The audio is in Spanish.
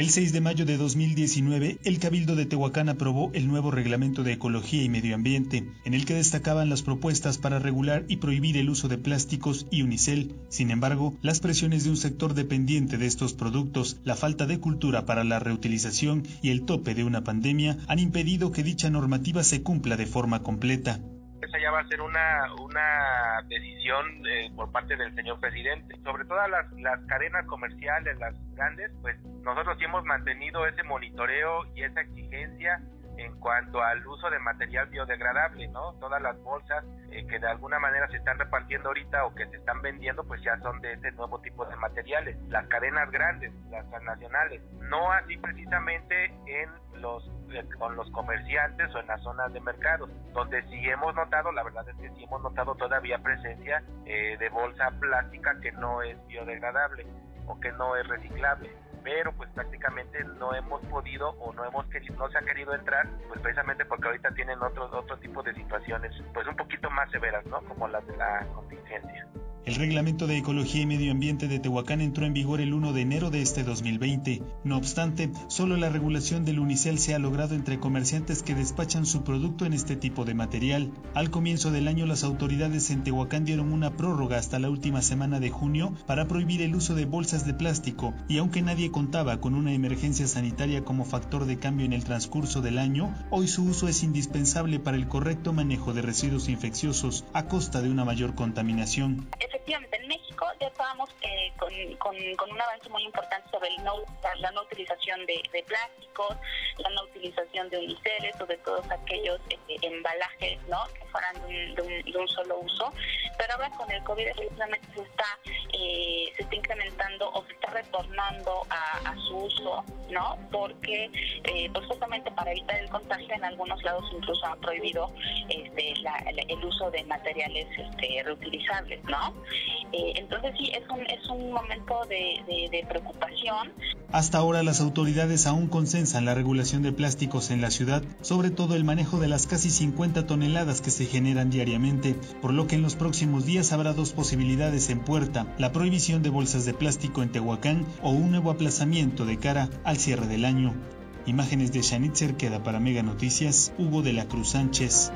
El 6 de mayo de 2019, el Cabildo de Tehuacán aprobó el nuevo Reglamento de Ecología y Medio Ambiente, en el que destacaban las propuestas para regular y prohibir el uso de plásticos y unicel. Sin embargo, las presiones de un sector dependiente de estos productos, la falta de cultura para la reutilización y el tope de una pandemia han impedido que dicha normativa se cumpla de forma completa esa ya va a ser una, una decisión eh, por parte del señor presidente. Sobre todas las, las cadenas comerciales, las grandes, pues nosotros sí hemos mantenido ese monitoreo y esa exigencia en cuanto al uso de material biodegradable, ¿no? Todas las bolsas eh, que de alguna manera se están repartiendo ahorita o que se están vendiendo, pues ya son de ese nuevo tipo de materiales. Las cadenas grandes, las transnacionales, no así precisamente en los eh, con los comerciantes o en las zonas de mercado, donde sí hemos notado, la verdad es que sí hemos notado todavía presencia eh, de bolsa plástica que no es biodegradable o que no es reciclable pero pues prácticamente no hemos podido o no hemos querido, no se ha querido entrar, pues precisamente porque ahorita tienen otros otro tipo de situaciones, pues un poquito más severas, ¿no? Como las de la contingencia. El Reglamento de Ecología y Medio Ambiente de Tehuacán entró en vigor el 1 de enero de este 2020. No obstante, solo la regulación del unicel se ha logrado entre comerciantes que despachan su producto en este tipo de material. Al comienzo del año, las autoridades en Tehuacán dieron una prórroga hasta la última semana de junio para prohibir el uso de bolsas de plástico, y aunque nadie contaba con una emergencia sanitaria como factor de cambio en el transcurso del año, hoy su uso es indispensable para el correcto manejo de residuos infecciosos a costa de una mayor contaminación efectivamente, en México ya estábamos eh, con, con, un avance muy importante sobre el no, la no utilización de, plásticos, la no utilización de uniceles o de todos aquellos eh, embalajes ¿no? que fueran de un, solo uso. Pero ahora con el COVID efectivamente se está, eh, se está incrementando o se está retornando a, su uso, ¿no? Porque pues justamente para evitar el contagio en algunos lados incluso han prohibido este, el uso de materiales este, reutilizables, ¿no? Eh, entonces sí, es un, es un momento de, de, preocupación. Hasta ahora las autoridades aún consensan la regulación de en la ciudad, sobre todo el manejo de las casi 50 toneladas que se generan diariamente, por lo que en los próximos días habrá dos posibilidades en puerta, la prohibición de bolsas de plástico en Tehuacán o un nuevo aplazamiento de cara al cierre del año. Imágenes de Shanitzer queda para Mega Noticias, Hugo de la Cruz Sánchez.